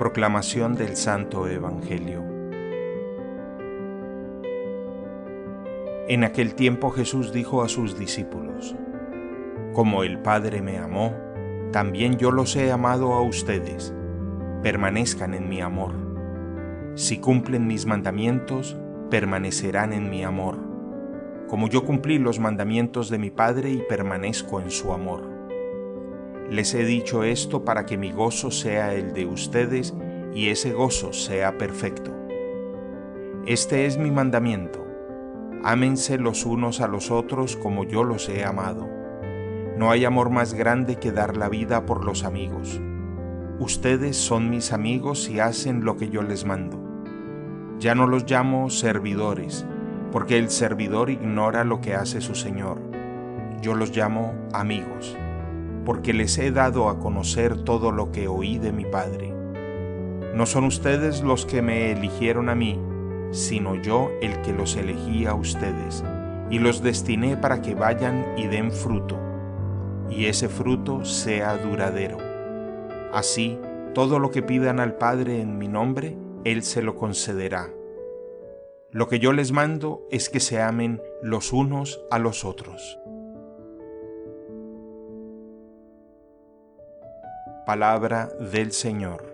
Proclamación del Santo Evangelio. En aquel tiempo Jesús dijo a sus discípulos, Como el Padre me amó, también yo los he amado a ustedes, permanezcan en mi amor. Si cumplen mis mandamientos, permanecerán en mi amor, como yo cumplí los mandamientos de mi Padre y permanezco en su amor. Les he dicho esto para que mi gozo sea el de ustedes y ese gozo sea perfecto. Este es mi mandamiento. Ámense los unos a los otros como yo los he amado. No hay amor más grande que dar la vida por los amigos. Ustedes son mis amigos y hacen lo que yo les mando. Ya no los llamo servidores, porque el servidor ignora lo que hace su Señor. Yo los llamo amigos porque les he dado a conocer todo lo que oí de mi Padre. No son ustedes los que me eligieron a mí, sino yo el que los elegí a ustedes, y los destiné para que vayan y den fruto, y ese fruto sea duradero. Así, todo lo que pidan al Padre en mi nombre, Él se lo concederá. Lo que yo les mando es que se amen los unos a los otros. Palabra del Señor.